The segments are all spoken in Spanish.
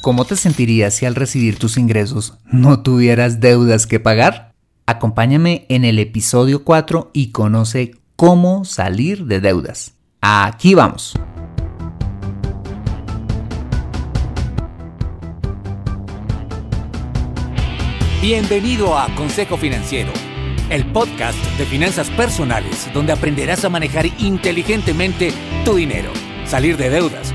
¿Cómo te sentirías si al recibir tus ingresos no tuvieras deudas que pagar? Acompáñame en el episodio 4 y conoce cómo salir de deudas. Aquí vamos. Bienvenido a Consejo Financiero, el podcast de finanzas personales donde aprenderás a manejar inteligentemente tu dinero, salir de deudas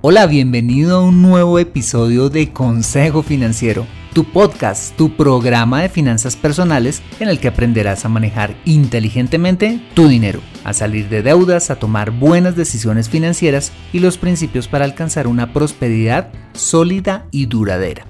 Hola, bienvenido a un nuevo episodio de Consejo Financiero, tu podcast, tu programa de finanzas personales en el que aprenderás a manejar inteligentemente tu dinero, a salir de deudas, a tomar buenas decisiones financieras y los principios para alcanzar una prosperidad sólida y duradera.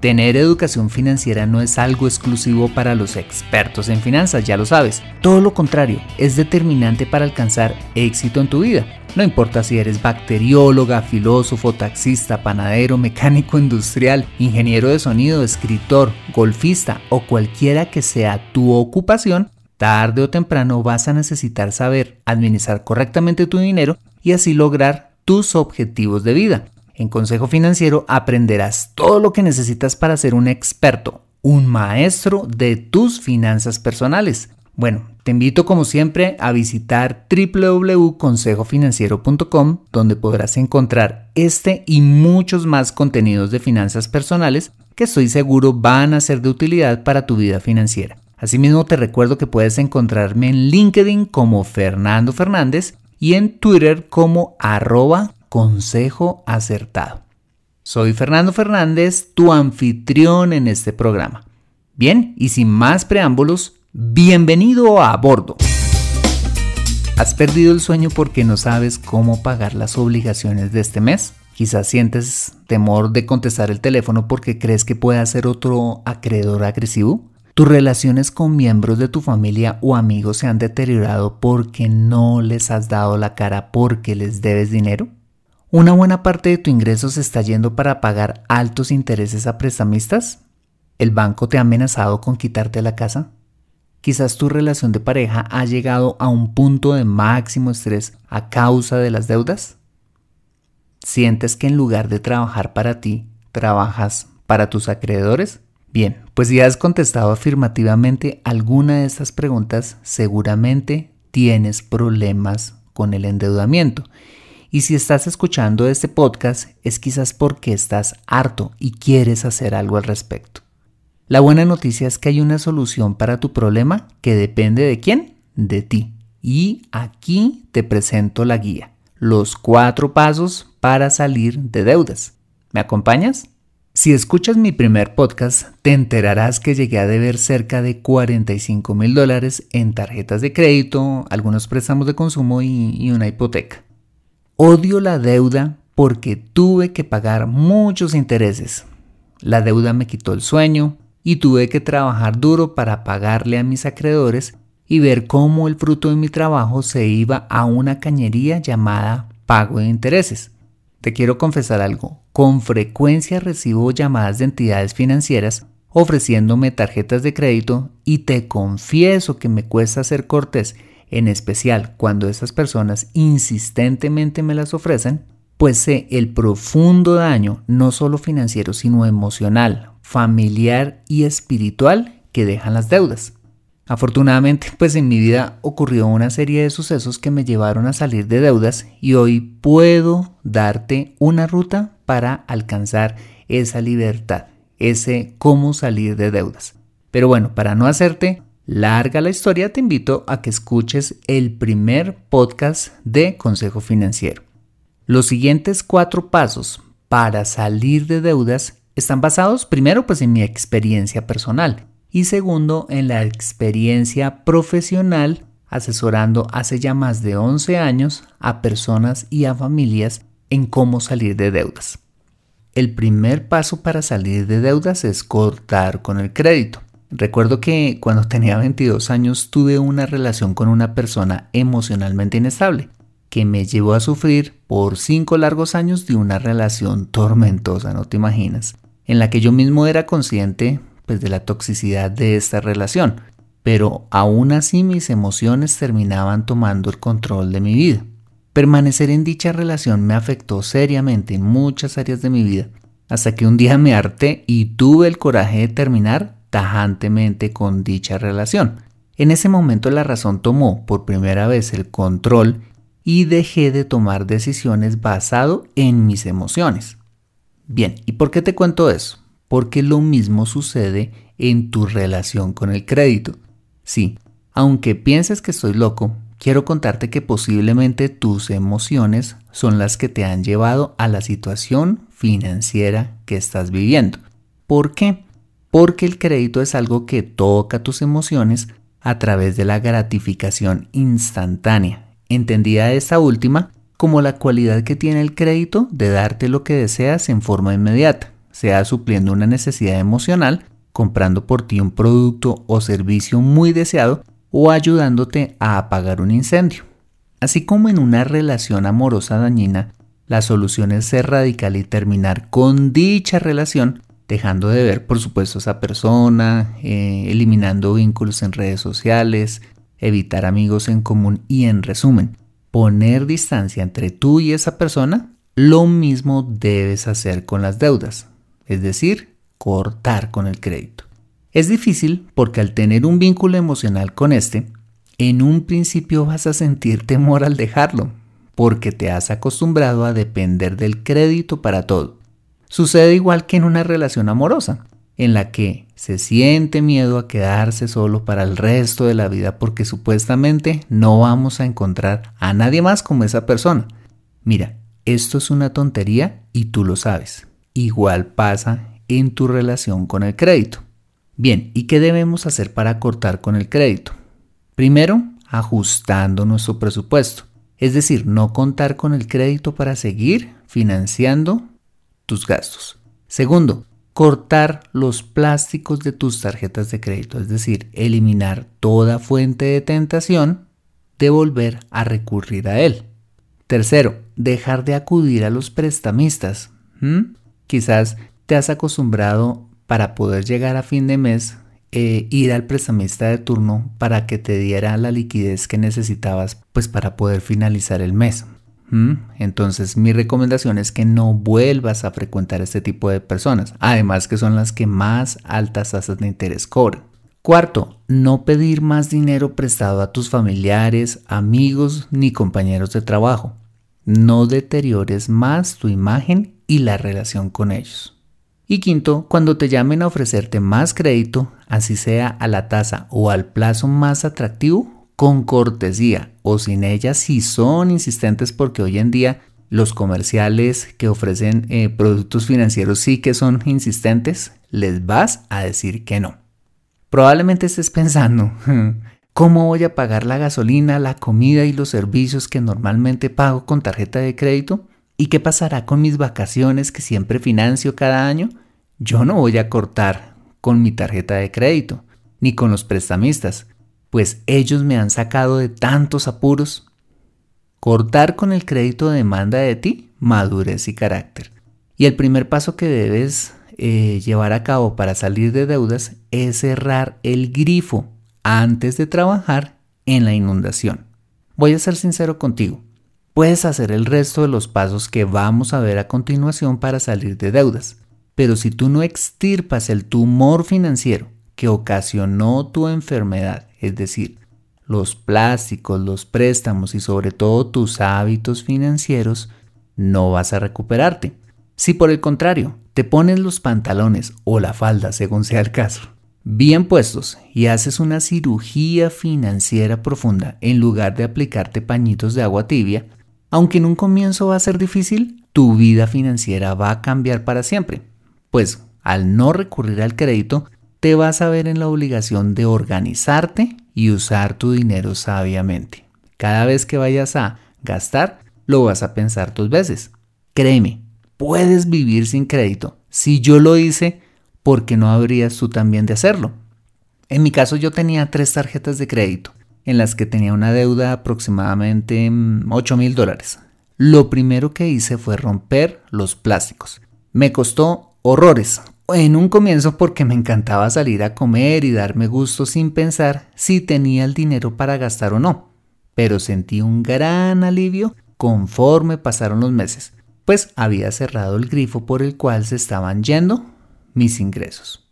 Tener educación financiera no es algo exclusivo para los expertos en finanzas, ya lo sabes. Todo lo contrario, es determinante para alcanzar éxito en tu vida. No importa si eres bacterióloga, filósofo, taxista, panadero, mecánico industrial, ingeniero de sonido, escritor, golfista o cualquiera que sea tu ocupación, tarde o temprano vas a necesitar saber administrar correctamente tu dinero y así lograr tus objetivos de vida. En Consejo Financiero aprenderás todo lo que necesitas para ser un experto, un maestro de tus finanzas personales. Bueno, te invito como siempre a visitar www.consejofinanciero.com donde podrás encontrar este y muchos más contenidos de finanzas personales que estoy seguro van a ser de utilidad para tu vida financiera. Asimismo te recuerdo que puedes encontrarme en LinkedIn como Fernando Fernández y en Twitter como arroba consejo acertado. Soy Fernando Fernández, tu anfitrión en este programa. Bien, y sin más preámbulos, bienvenido a bordo. ¿Has perdido el sueño porque no sabes cómo pagar las obligaciones de este mes? Quizás sientes temor de contestar el teléfono porque crees que puede ser otro acreedor agresivo. ¿Tus relaciones con miembros de tu familia o amigos se han deteriorado porque no les has dado la cara porque les debes dinero? ¿Una buena parte de tu ingreso se está yendo para pagar altos intereses a prestamistas? ¿El banco te ha amenazado con quitarte la casa? Quizás tu relación de pareja ha llegado a un punto de máximo estrés a causa de las deudas. ¿Sientes que en lugar de trabajar para ti, trabajas para tus acreedores? Bien, pues si has contestado afirmativamente alguna de estas preguntas, seguramente tienes problemas con el endeudamiento y si estás escuchando este podcast es quizás porque estás harto y quieres hacer algo al respecto. La buena noticia es que hay una solución para tu problema que depende de quién? De ti. Y aquí te presento la guía. Los cuatro pasos para salir de deudas. ¿Me acompañas? Si escuchas mi primer podcast, te enterarás que llegué a deber cerca de 45 mil dólares en tarjetas de crédito, algunos préstamos de consumo y, y una hipoteca. Odio la deuda porque tuve que pagar muchos intereses. La deuda me quitó el sueño y tuve que trabajar duro para pagarle a mis acreedores y ver cómo el fruto de mi trabajo se iba a una cañería llamada pago de intereses. Te quiero confesar algo, con frecuencia recibo llamadas de entidades financieras ofreciéndome tarjetas de crédito y te confieso que me cuesta ser cortés en especial cuando esas personas insistentemente me las ofrecen, pues sé el profundo daño, no solo financiero, sino emocional, familiar y espiritual que dejan las deudas. Afortunadamente, pues en mi vida ocurrió una serie de sucesos que me llevaron a salir de deudas y hoy puedo darte una ruta para alcanzar esa libertad, ese cómo salir de deudas. Pero bueno, para no hacerte larga la historia, te invito a que escuches el primer podcast de Consejo Financiero. Los siguientes cuatro pasos para salir de deudas están basados primero pues en mi experiencia personal y segundo en la experiencia profesional asesorando hace ya más de 11 años a personas y a familias en cómo salir de deudas. el primer paso para salir de deudas es cortar con el crédito. Recuerdo que cuando tenía 22 años tuve una relación con una persona emocionalmente inestable que me llevó a sufrir por cinco largos años de una relación tormentosa, no te imaginas, en la que yo mismo era consciente pues, de la toxicidad de esta relación, pero aún así mis emociones terminaban tomando el control de mi vida. Permanecer en dicha relación me afectó seriamente en muchas áreas de mi vida, hasta que un día me harté y tuve el coraje de terminar tajantemente con dicha relación. En ese momento la razón tomó por primera vez el control y dejé de tomar decisiones basado en mis emociones. Bien, ¿y por qué te cuento eso? Porque lo mismo sucede en tu relación con el crédito. Sí, aunque pienses que estoy loco, quiero contarte que posiblemente tus emociones son las que te han llevado a la situación financiera que estás viviendo. ¿Por qué? Porque el crédito es algo que toca tus emociones a través de la gratificación instantánea entendida esta última como la cualidad que tiene el crédito de darte lo que deseas en forma inmediata, sea supliendo una necesidad emocional, comprando por ti un producto o servicio muy deseado o ayudándote a apagar un incendio. Así como en una relación amorosa dañina, la solución es ser radical y terminar con dicha relación, dejando de ver por supuesto a esa persona, eh, eliminando vínculos en redes sociales, evitar amigos en común y en resumen, poner distancia entre tú y esa persona, lo mismo debes hacer con las deudas, es decir, cortar con el crédito. Es difícil porque al tener un vínculo emocional con este, en un principio vas a sentir temor al dejarlo, porque te has acostumbrado a depender del crédito para todo. Sucede igual que en una relación amorosa en la que se siente miedo a quedarse solo para el resto de la vida porque supuestamente no vamos a encontrar a nadie más como esa persona. Mira, esto es una tontería y tú lo sabes. Igual pasa en tu relación con el crédito. Bien, ¿y qué debemos hacer para cortar con el crédito? Primero, ajustando nuestro presupuesto. Es decir, no contar con el crédito para seguir financiando tus gastos. Segundo, cortar los plásticos de tus tarjetas de crédito, es decir, eliminar toda fuente de tentación de volver a recurrir a él. Tercero, dejar de acudir a los prestamistas. Quizás te has acostumbrado para poder llegar a fin de mes eh, ir al prestamista de turno para que te diera la liquidez que necesitabas pues para poder finalizar el mes. Entonces mi recomendación es que no vuelvas a frecuentar este tipo de personas, además que son las que más altas tasas de interés cobran. Cuarto, no pedir más dinero prestado a tus familiares, amigos ni compañeros de trabajo. No deteriores más tu imagen y la relación con ellos. Y quinto, cuando te llamen a ofrecerte más crédito, así sea a la tasa o al plazo más atractivo, con cortesía o sin ella si son insistentes porque hoy en día los comerciales que ofrecen eh, productos financieros sí que son insistentes, les vas a decir que no. Probablemente estés pensando, ¿cómo voy a pagar la gasolina, la comida y los servicios que normalmente pago con tarjeta de crédito? ¿Y qué pasará con mis vacaciones que siempre financio cada año? Yo no voy a cortar con mi tarjeta de crédito, ni con los prestamistas pues ellos me han sacado de tantos apuros. Cortar con el crédito demanda de ti madurez y carácter. Y el primer paso que debes eh, llevar a cabo para salir de deudas es cerrar el grifo antes de trabajar en la inundación. Voy a ser sincero contigo. Puedes hacer el resto de los pasos que vamos a ver a continuación para salir de deudas. Pero si tú no extirpas el tumor financiero que ocasionó tu enfermedad es decir, los plásticos, los préstamos y sobre todo tus hábitos financieros, no vas a recuperarte. Si por el contrario, te pones los pantalones o la falda, según sea el caso, bien puestos y haces una cirugía financiera profunda en lugar de aplicarte pañitos de agua tibia, aunque en un comienzo va a ser difícil, tu vida financiera va a cambiar para siempre. Pues al no recurrir al crédito, te vas a ver en la obligación de organizarte y usar tu dinero sabiamente. Cada vez que vayas a gastar, lo vas a pensar dos veces. Créeme, puedes vivir sin crédito. Si yo lo hice, ¿por qué no habrías tú también de hacerlo? En mi caso yo tenía tres tarjetas de crédito en las que tenía una deuda aproximadamente 8 mm, mil dólares. Lo primero que hice fue romper los plásticos. Me costó horrores. En un comienzo porque me encantaba salir a comer y darme gusto sin pensar si tenía el dinero para gastar o no. Pero sentí un gran alivio conforme pasaron los meses, pues había cerrado el grifo por el cual se estaban yendo mis ingresos.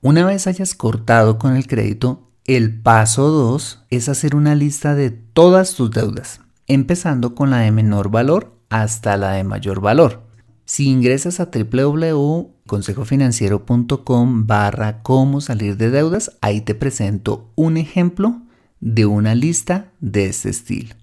Una vez hayas cortado con el crédito, el paso 2 es hacer una lista de todas tus deudas, empezando con la de menor valor hasta la de mayor valor. Si ingresas a www.consejofinanciero.com barra cómo salir de deudas, ahí te presento un ejemplo de una lista de este estilo.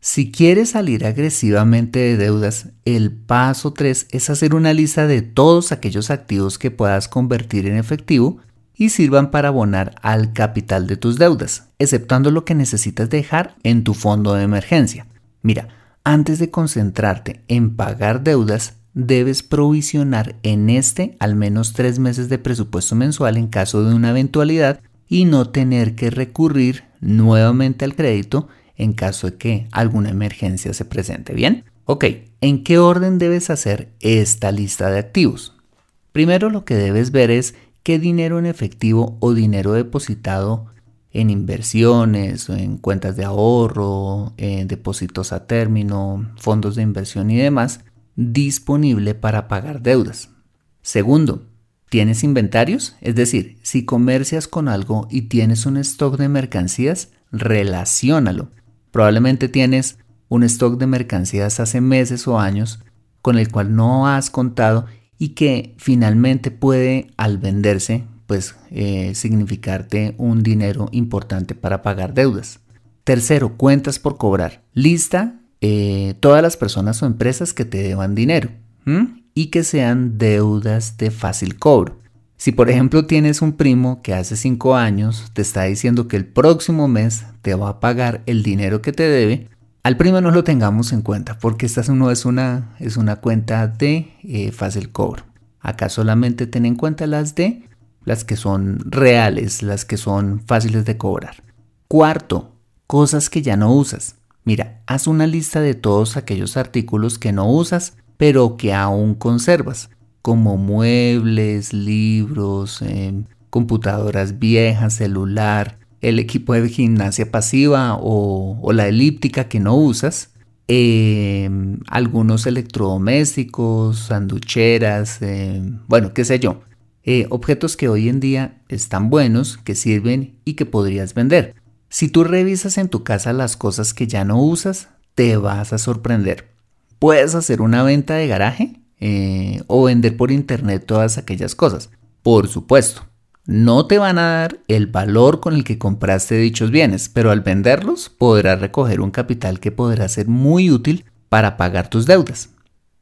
Si quieres salir agresivamente de deudas, el paso 3 es hacer una lista de todos aquellos activos que puedas convertir en efectivo y sirvan para abonar al capital de tus deudas, exceptuando lo que necesitas dejar en tu fondo de emergencia. Mira, antes de concentrarte en pagar deudas, debes provisionar en este al menos tres meses de presupuesto mensual en caso de una eventualidad y no tener que recurrir nuevamente al crédito en caso de que alguna emergencia se presente. Bien, ok, ¿en qué orden debes hacer esta lista de activos? Primero lo que debes ver es qué dinero en efectivo o dinero depositado en inversiones en cuentas de ahorro, en depósitos a término, fondos de inversión y demás, disponible para pagar deudas. Segundo, ¿tienes inventarios? Es decir, si comercias con algo y tienes un stock de mercancías, relaciónalo. Probablemente tienes un stock de mercancías hace meses o años con el cual no has contado y que finalmente puede al venderse pues eh, significarte un dinero importante para pagar deudas. Tercero, cuentas por cobrar. Lista eh, todas las personas o empresas que te deban dinero y que sean deudas de fácil cobro. Si por ejemplo tienes un primo que hace 5 años te está diciendo que el próximo mes te va a pagar el dinero que te debe, al primo no lo tengamos en cuenta porque esta no es una, es una cuenta de eh, fácil cobro. Acá solamente ten en cuenta las de las que son reales, las que son fáciles de cobrar. Cuarto, cosas que ya no usas. Mira, haz una lista de todos aquellos artículos que no usas, pero que aún conservas, como muebles, libros, em, computadoras viejas, celular, el equipo de gimnasia pasiva o, la elíptica que no usas, em, algunos electrodomésticos, sanducheras, em, bueno, qué sé yo, eh, objetos que hoy en día están buenos, que sirven y que podrías vender. Si tú revisas en tu casa las cosas que ya no usas, te vas a sorprender. Puedes hacer una venta de garaje eh, o vender por internet todas aquellas cosas. Por supuesto, no te van a dar el valor con el que compraste dichos bienes, pero al venderlos podrás recoger un capital que podrá ser muy útil para pagar tus deudas.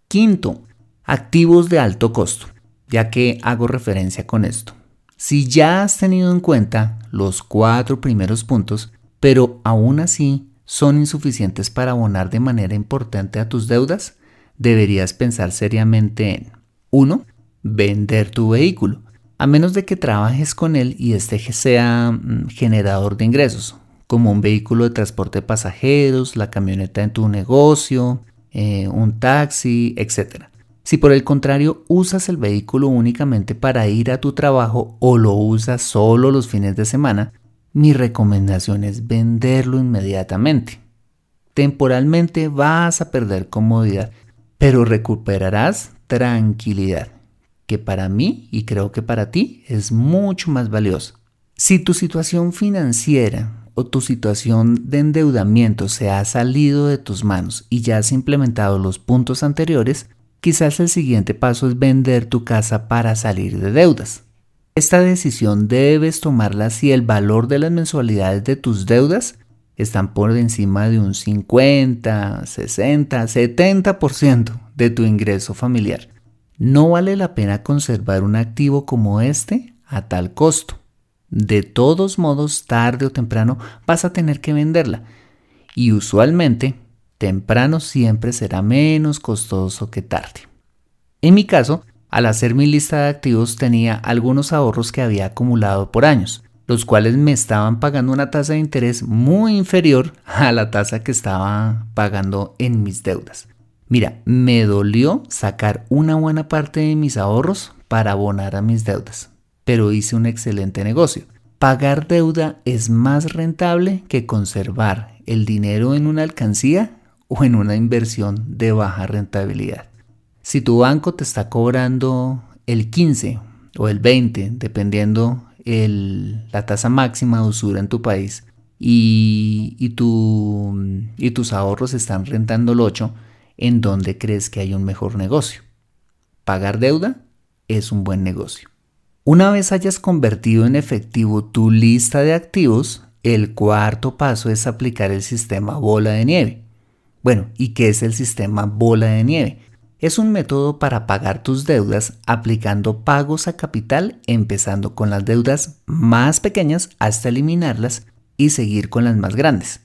Quinto, activos de alto costo, ya que hago referencia con esto. Si ya has tenido en cuenta los cuatro primeros puntos, pero aún así son insuficientes para abonar de manera importante a tus deudas, deberías pensar seriamente en 1. Vender tu vehículo, a menos de que trabajes con él y este sea mm, generador de ingresos, como un vehículo de transporte de pasajeros, la camioneta en tu negocio, eh, un taxi, etc. Si por el contrario usas el vehículo únicamente para ir a tu trabajo o lo usas solo los fines de semana, mi recomendación es venderlo inmediatamente. Temporalmente vas a perder comodidad, pero recuperarás tranquilidad, que para mí y creo que para ti es mucho más valioso. Si tu situación financiera o tu situación de endeudamiento se ha salido de tus manos y ya has implementado los puntos anteriores, Quizás el siguiente paso es vender tu casa para salir de deudas. Esta decisión debes tomarla si el valor de las mensualidades de tus deudas están por encima de un 50, 60, 70% de tu ingreso familiar. No vale la pena conservar un activo como este a tal costo. De todos modos, tarde o temprano vas a tener que venderla. Y usualmente temprano siempre será menos costoso que tarde. En mi caso, al hacer mi lista de activos tenía algunos ahorros que había acumulado por años, los cuales me estaban pagando una tasa de interés muy inferior a la tasa que estaba pagando en mis deudas. Mira, me dolió sacar una buena parte de mis ahorros para abonar a mis deudas, pero hice un excelente negocio. Pagar deuda es más rentable que conservar el dinero en una alcancía o en una inversión de baja rentabilidad. Si tu banco te está cobrando el 15 o el 20, dependiendo la tasa máxima de usura en tu país, y, y tus ahorros están rentando el 8, ¿en dónde crees que hay un mejor negocio? Pagar deuda es un buen negocio. Una vez hayas convertido en efectivo tu lista de activos, el cuarto paso es aplicar el sistema bola de nieve. Bueno, ¿y qué es el sistema bola de nieve? Es un método para pagar tus deudas aplicando pagos a capital empezando con las deudas más pequeñas hasta eliminarlas y seguir con las más grandes.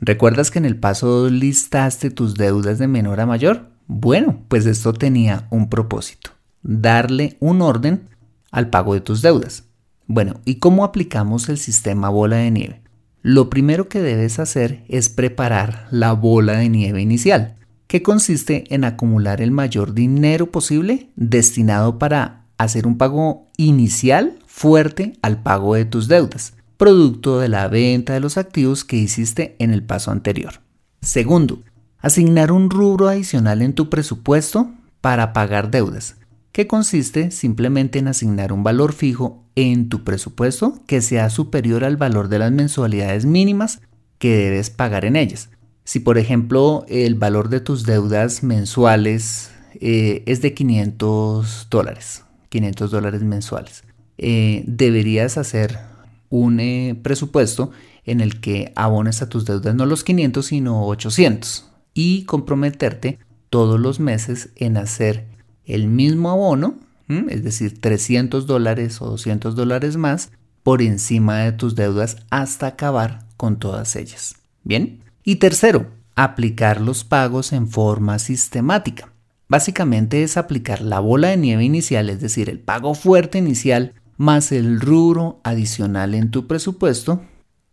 ¿Recuerdas que en el paso listaste tus deudas de menor a mayor? Bueno, pues esto tenía un propósito, darle un orden al pago de tus deudas. Bueno, ¿y cómo aplicamos el sistema bola de nieve? Lo primero que debes hacer es preparar la bola de nieve inicial que consiste en acumular el mayor dinero posible destinado para hacer un pago inicial fuerte al pago de tus deudas, producto de la venta de los activos que hiciste en el paso anterior. Segundo, asignar un rubro adicional en tu presupuesto para pagar deudas, que consiste simplemente en asignar un valor fijo en tu presupuesto que sea superior al valor de las mensualidades mínimas que debes pagar en ellas, si por ejemplo el valor de tus deudas mensuales eh, es de 500 dólares, 500 dólares mensuales, eh, deberías hacer un eh, presupuesto en el que abones a tus deudas no los 500 sino 800 y comprometerte todos los meses en hacer el mismo abono, es decir, 300 dólares o 200 dólares más por encima de tus deudas hasta acabar con todas ellas. Bien, y tercero, aplicar los pagos en forma sistemática. Básicamente es aplicar la bola de nieve inicial, es decir, el pago fuerte inicial más el rubro adicional en tu presupuesto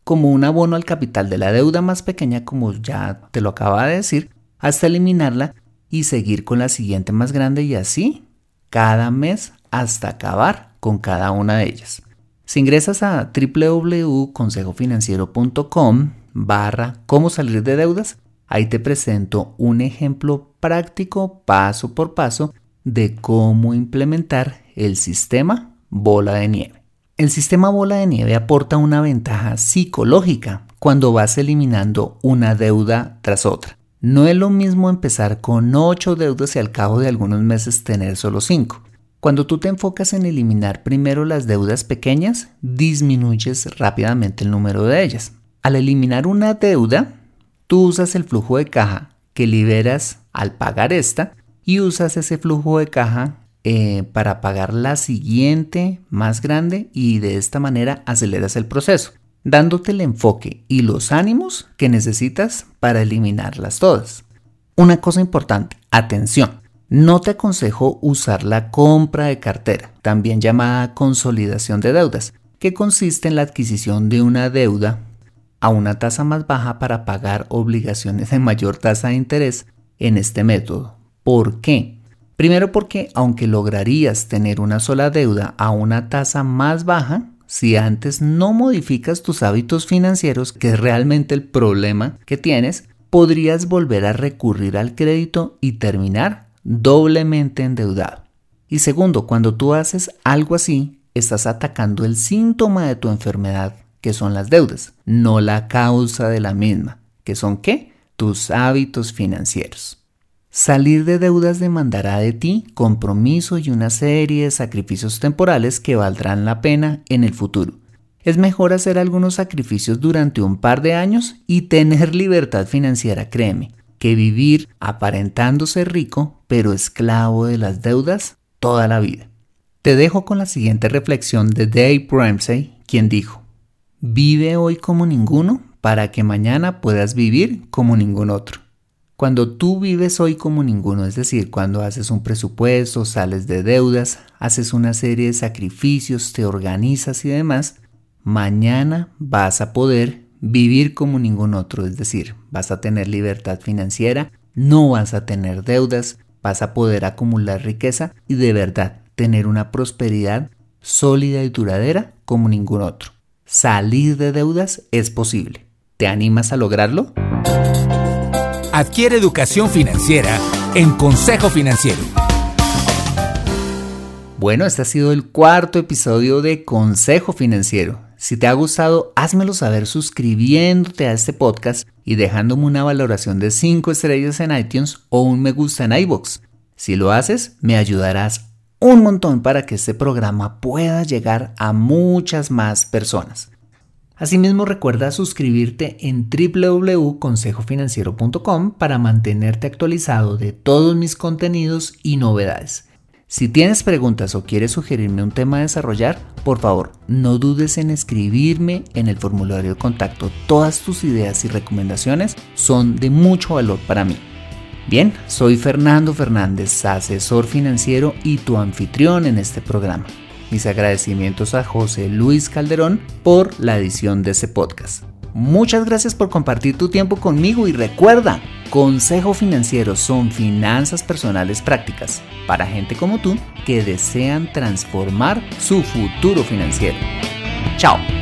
como un abono al capital de la deuda más pequeña, como ya te lo acaba de decir, hasta eliminarla y seguir con la siguiente más grande y así cada mes hasta acabar con cada una de ellas. Si ingresas a www.consejofinanciero.com barra cómo salir de deudas, ahí te presento un ejemplo práctico paso por paso de cómo implementar el sistema bola de nieve. El sistema bola de nieve aporta una ventaja psicológica cuando vas eliminando una deuda tras otra. No es lo mismo empezar con 8 deudas y al cabo de algunos meses tener solo 5. Cuando tú te enfocas en eliminar primero las deudas pequeñas, disminuyes rápidamente el número de ellas. Al eliminar una deuda, tú usas el flujo de caja que liberas al pagar esta y usas ese flujo de caja eh, para pagar la siguiente más grande y de esta manera aceleras el proceso, dándote el enfoque y los ánimos que necesitas para eliminarlas todas. Una cosa importante, atención, no te aconsejo usar la compra de cartera, también llamada consolidación de deudas, que consiste en la adquisición de una deuda a una tasa más baja para pagar obligaciones de mayor tasa de interés en este método. ¿Por qué? Primero porque aunque lograrías tener una sola deuda a una tasa más baja, si antes no modificas tus hábitos financieros, que es realmente el problema que tienes, podrías volver a recurrir al crédito y terminar doblemente endeudado. Y segundo, cuando tú haces algo así, estás atacando el síntoma de tu enfermedad que son las deudas, no la causa de la misma, que son qué? Tus hábitos financieros. Salir de deudas demandará de ti compromiso y una serie de sacrificios temporales que valdrán la pena en el futuro. Es mejor hacer algunos sacrificios durante un par de años y tener libertad financiera, créeme, que vivir aparentándose rico pero esclavo de las deudas toda la vida. Te dejo con la siguiente reflexión de Dave Ramsey, quien dijo, Vive hoy como ninguno para que mañana puedas vivir como ningún otro. Cuando tú vives hoy como ninguno, es decir, cuando haces un presupuesto, sales de deudas, haces una serie de sacrificios, te organizas y demás, mañana vas a poder vivir como ningún otro, es decir, vas a tener libertad financiera, no vas a tener deudas, vas a poder acumular riqueza y de verdad tener una prosperidad sólida y duradera como ningún otro. Salir de deudas es posible. ¿Te animas a lograrlo? Adquiere educación financiera en Consejo Financiero. Bueno, este ha sido el cuarto episodio de Consejo Financiero. Si te ha gustado, házmelo saber suscribiéndote a este podcast y dejándome una valoración de 5 estrellas en iTunes o un me gusta en iBox. Si lo haces, me ayudarás un montón para que este programa pueda llegar a muchas más personas. Asimismo, recuerda suscribirte en www.consejofinanciero.com para mantenerte actualizado de todos mis contenidos y novedades. Si tienes preguntas o quieres sugerirme un tema a desarrollar, por favor, no dudes en escribirme en el formulario de contacto. Todas tus ideas y recomendaciones son de mucho valor para mí. Bien, soy Fernando Fernández, asesor financiero y tu anfitrión en este programa. Mis agradecimientos a José Luis Calderón por la edición de este podcast. Muchas gracias por compartir tu tiempo conmigo y recuerda, Consejo Financiero son finanzas personales prácticas para gente como tú que desean transformar su futuro financiero. Chao.